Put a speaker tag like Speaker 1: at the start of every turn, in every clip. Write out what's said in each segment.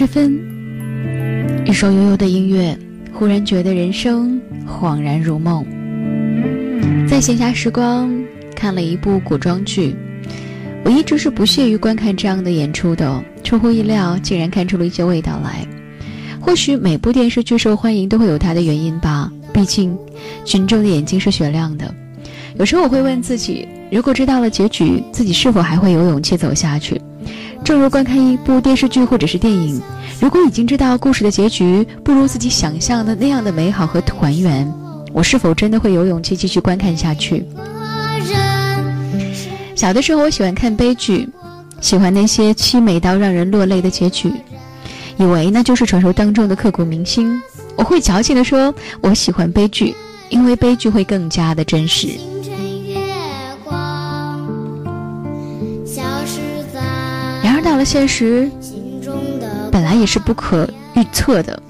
Speaker 1: 时分，一首悠悠的音乐，忽然觉得人生恍然如梦。在闲暇时光看了一部古装剧，我一直是不屑于观看这样的演出的。出乎意料，竟然看出了一些味道来。或许每部电视剧受欢迎都会有它的原因吧，毕竟群众的眼睛是雪亮的。有时候我会问自己，如果知道了结局，自己是否还会有勇气走下去？正如观看一部电视剧或者是电影，如果已经知道故事的结局不如自己想象的那样的美好和团圆，我是否真的会有勇气继续观看下去？小的时候，我喜欢看悲剧，喜欢那些凄美到让人落泪的结局，以为那就是传说当中的刻骨铭心。我会矫情的说，我喜欢悲剧，因为悲剧会更加的真实。到了现实，本来也是不可预测的。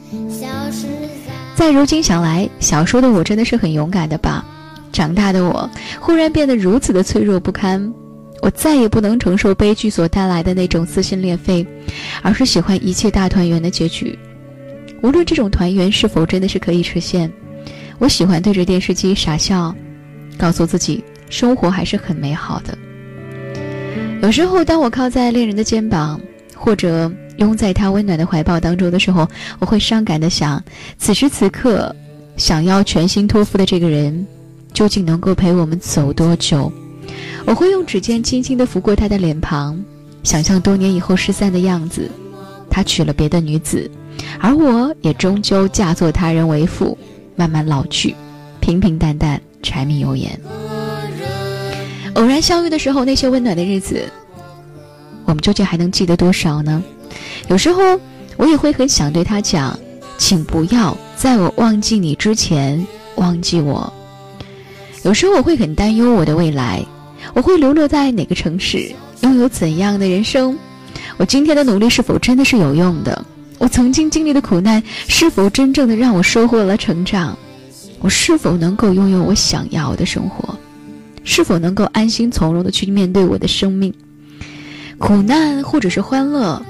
Speaker 1: 在如今想来，小时候的我真的是很勇敢的吧？长大的我忽然变得如此的脆弱不堪。我再也不能承受悲剧所带来的那种撕心裂肺，而是喜欢一切大团圆的结局。无论这种团圆是否真的是可以实现，我喜欢对着电视机傻笑，告诉自己生活还是很美好的。有时候，当我靠在恋人的肩膀，或者拥在他温暖的怀抱当中的时候，我会伤感的想：此时此刻，想要全心托付的这个人，究竟能够陪我们走多久？我会用指尖轻轻地拂过他的脸庞，想象多年以后失散的样子。他娶了别的女子，而我也终究嫁作他人为妇，慢慢老去，平平淡淡，柴米油盐。偶然相遇的时候，那些温暖的日子，我们究竟还能记得多少呢？有时候，我也会很想对他讲，请不要在我忘记你之前忘记我。有时候，我会很担忧我的未来，我会流落在哪个城市，拥有怎样的人生？我今天的努力是否真的是有用的？我曾经经历的苦难是否真正的让我收获了成长？我是否能够拥有我想要的生活？是否能够安心从容的去面对我的生命，苦难或者是欢乐，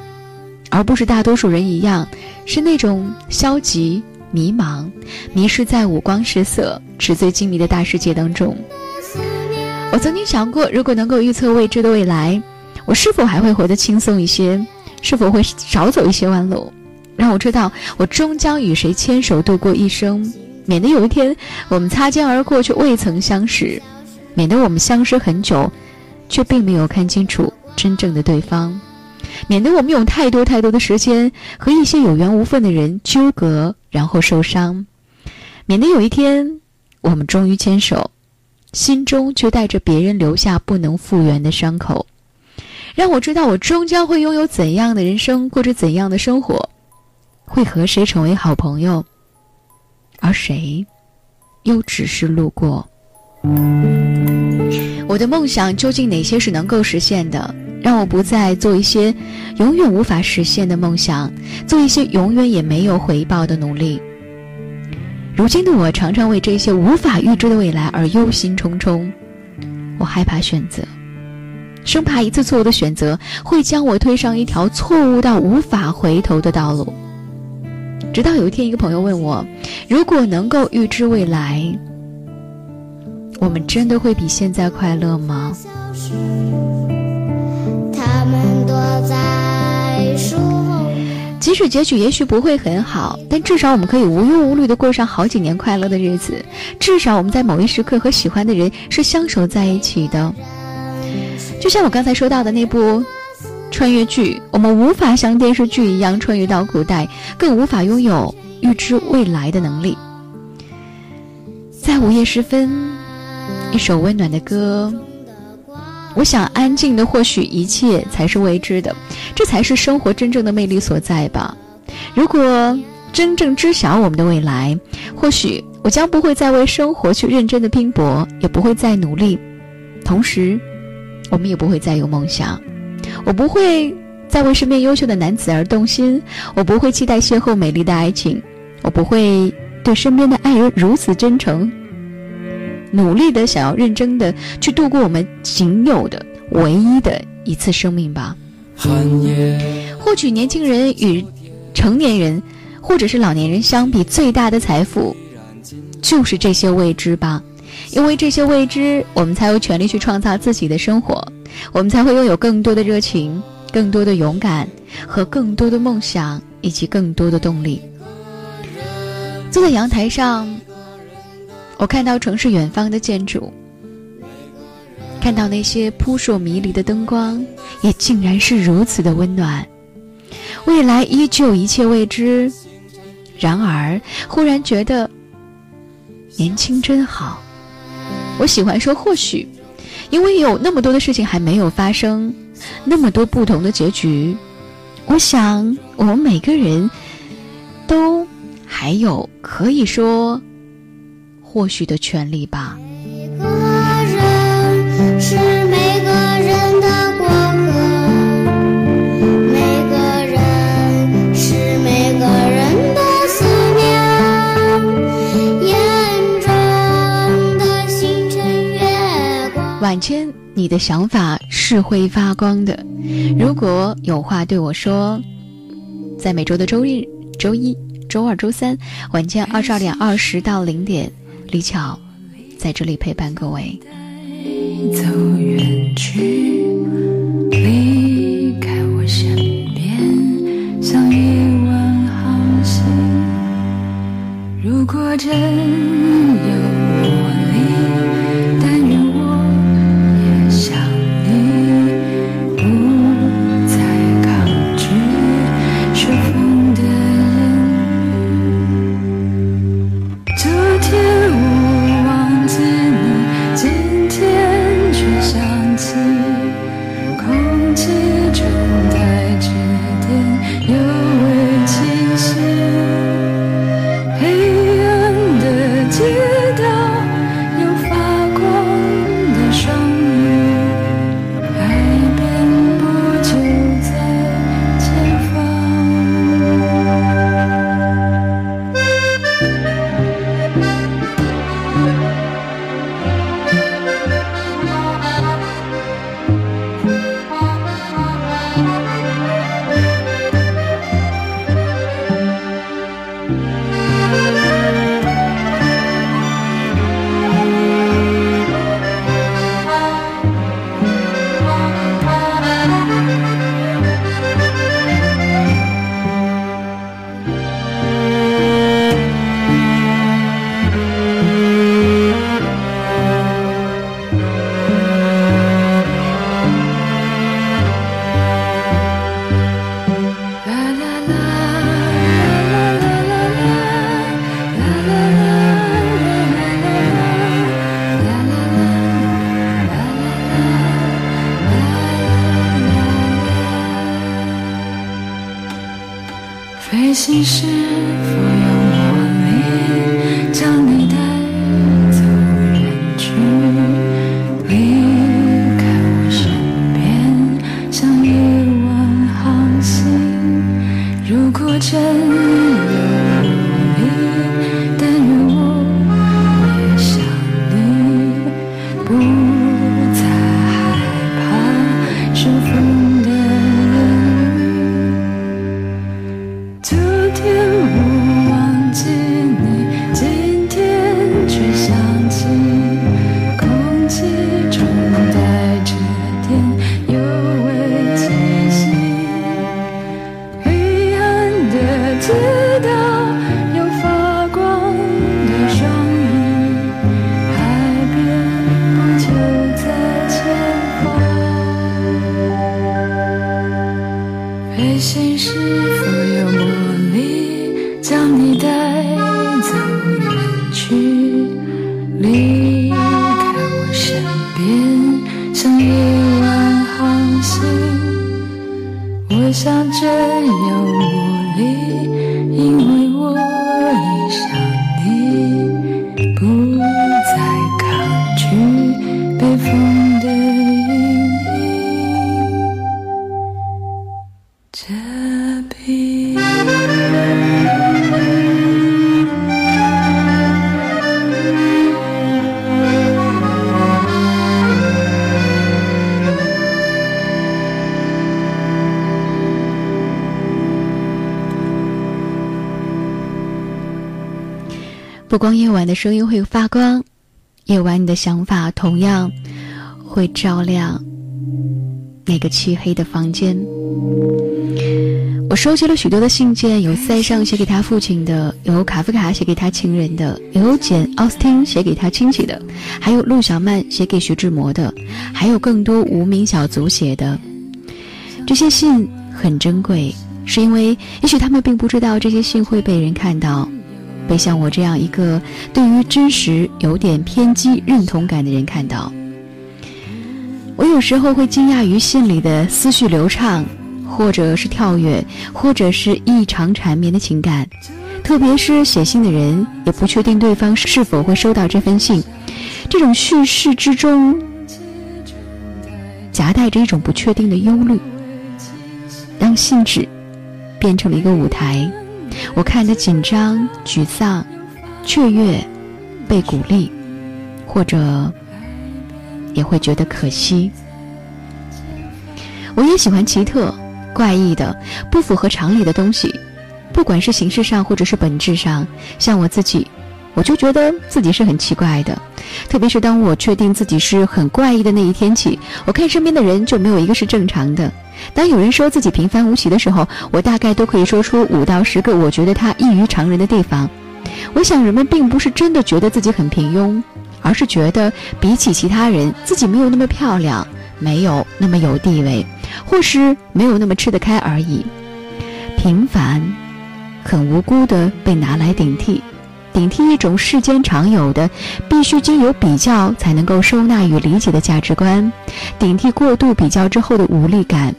Speaker 1: 而不是大多数人一样，是那种消极、迷茫、迷失在五光十色、纸醉金迷的大世界当中。我曾经想过，如果能够预测未知的未来，我是否还会活得轻松一些？是否会少走一些弯路？让我知道，我终将与谁牵手度过一生，免得有一天我们擦肩而过却未曾相识。免得我们相识很久，却并没有看清楚真正的对方；免得我们有太多太多的时间和一些有缘无分的人纠葛，然后受伤；免得有一天我们终于牵手，心中却带着别人留下不能复原的伤口。让我知道，我终将会拥有怎样的人生，过着怎样的生活，会和谁成为好朋友，而谁，又只是路过。我的梦想究竟哪些是能够实现的？让我不再做一些永远无法实现的梦想，做一些永远也没有回报的努力。如今的我常常为这些无法预知的未来而忧心忡忡。我害怕选择，生怕一次错误的选择会将我推上一条错误到无法回头的道路。直到有一天，一个朋友问我：“如果能够预知未来？”我们真的会比现在快乐吗？即使结局也许不会很好，但至少我们可以无忧无虑的过上好几年快乐的日子。至少我们在某一时刻和喜欢的人是相守在一起的。就像我刚才说到的那部穿越剧，我们无法像电视剧一样穿越到古代，更无法拥有预知未来的能力。在午夜时分。一首温暖的歌，我想安静的，或许一切才是未知的，这才是生活真正的魅力所在吧。如果真正知晓我们的未来，或许我将不会再为生活去认真的拼搏，也不会再努力，同时，我们也不会再有梦想。我不会再为身边优秀的男子而动心，我不会期待邂逅美丽的爱情，我不会对身边的爱人如此真诚。努力的想要认真的去度过我们仅有的唯一的一次生命吧。或许年轻人与成年人或者是老年人相比，最大的财富就是这些未知吧。因为这些未知，我们才有权利去创造自己的生活，我们才会拥有更多的热情、更多的勇敢和更多的梦想以及更多的动力。坐在阳台上，我看到城市远方的建筑，看到那些扑朔迷离的灯光，也竟然是如此的温暖。未来依旧一切未知，然而忽然觉得年轻真好。我喜欢说或许，因为有那么多的事情还没有发生，那么多不同的结局。我想，我们每个人都还有可以说或许的权利吧。晚间，你的想法是会发光的。如果有话对我说，在每周的周日、周一、周二、周三晚间二十二点二十到零点，李巧在这里陪伴各位。飞行事。像这样无力因为不光夜晚的声音会发光，夜晚你的想法同样会照亮那个漆黑的房间。我收集了许多的信件，有塞尚写给他父亲的，有卡夫卡写给他情人的，有简·奥斯汀写给他亲戚的，还有陆小曼写给徐志摩的，还有更多无名小卒写的。这些信很珍贵，是因为也许他们并不知道这些信会被人看到，被像我这样一个对于真实有点偏激认同感的人看到。我有时候会惊讶于信里的思绪流畅。或者是跳跃，或者是异常缠绵的情感，特别是写信的人也不确定对方是否会收到这封信，这种叙事之中夹带着一种不确定的忧虑，让信纸变成了一个舞台，我看着紧张、沮丧、雀跃、被鼓励，或者也会觉得可惜。我也喜欢奇特。怪异的、不符合常理的东西，不管是形式上或者是本质上，像我自己，我就觉得自己是很奇怪的。特别是当我确定自己是很怪异的那一天起，我看身边的人就没有一个是正常的。当有人说自己平凡无奇的时候，我大概都可以说出五到十个我觉得他异于常人的地方。我想人们并不是真的觉得自己很平庸，而是觉得比起其他人，自己没有那么漂亮。没有那么有地位，或是没有那么吃得开而已。平凡，很无辜的被拿来顶替，顶替一种世间常有的、必须经由比较才能够收纳与理解的价值观，顶替过度比较之后的无力感。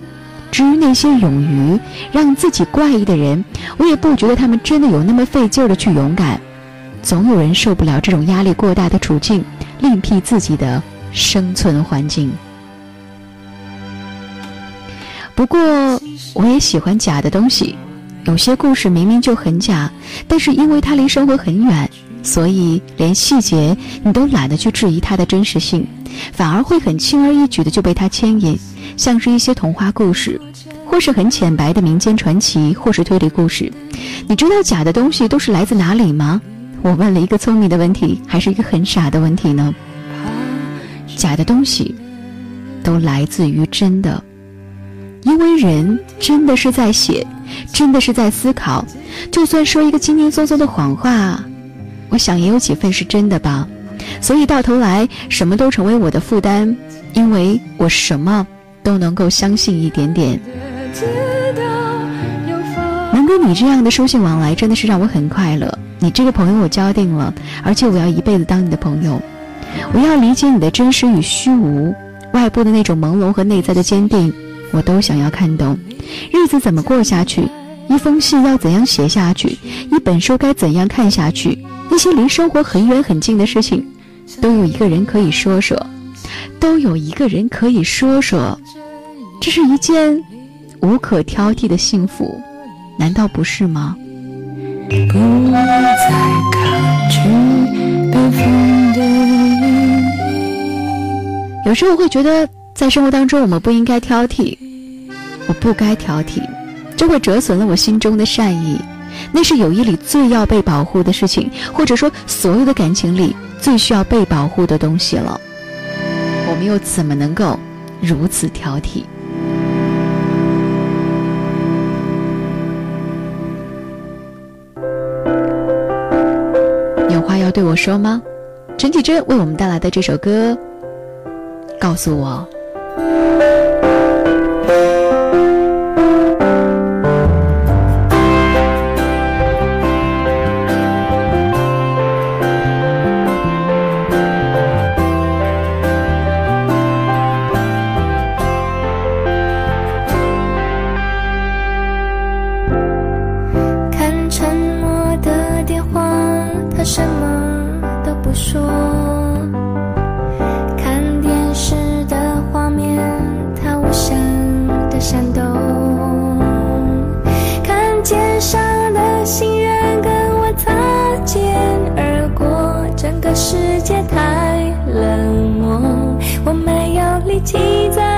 Speaker 1: 至于那些勇于让自己怪异的人，我也不觉得他们真的有那么费劲儿的去勇敢。总有人受不了这种压力过大的处境，另辟自己的生存环境。不过，我也喜欢假的东西。有些故事明明就很假，但是因为它离生活很远，所以连细节你都懒得去质疑它的真实性，反而会很轻而易举的就被它牵引。像是一些童话故事，或是很浅白的民间传奇，或是推理故事。你知道假的东西都是来自哪里吗？我问了一个聪明的问题，还是一个很傻的问题呢？假的东西都来自于真的。因为人真的是在写，真的是在思考，就算说一个轻轻松松的谎话，我想也有几分是真的吧。所以到头来，什么都成为我的负担，因为我什么都能够相信一点点。能跟你这样的书信往来，真的是让我很快乐。你这个朋友我交定了，而且我要一辈子当你的朋友。我要理解你的真实与虚无，外部的那种朦胧和内在的坚定。我都想要看懂，日子怎么过下去？一封信要怎样写下去？一本书该怎样看下去？那些离生活很远很近的事情，都有一个人可以说说，都有一个人可以说说，这是一件无可挑剔的幸福，难道不是吗？不再抗拒有时候会觉得。在生活当中，我们不应该挑剔，我不该挑剔，这会折损了我心中的善意。那是友谊里最要被保护的事情，或者说所有的感情里最需要被保护的东西了。我们又怎么能够如此挑剔？有话要对我说吗？陈绮贞为我们带来的这首歌，告诉我。Thank you.
Speaker 2: 世界太冷漠我没有力气再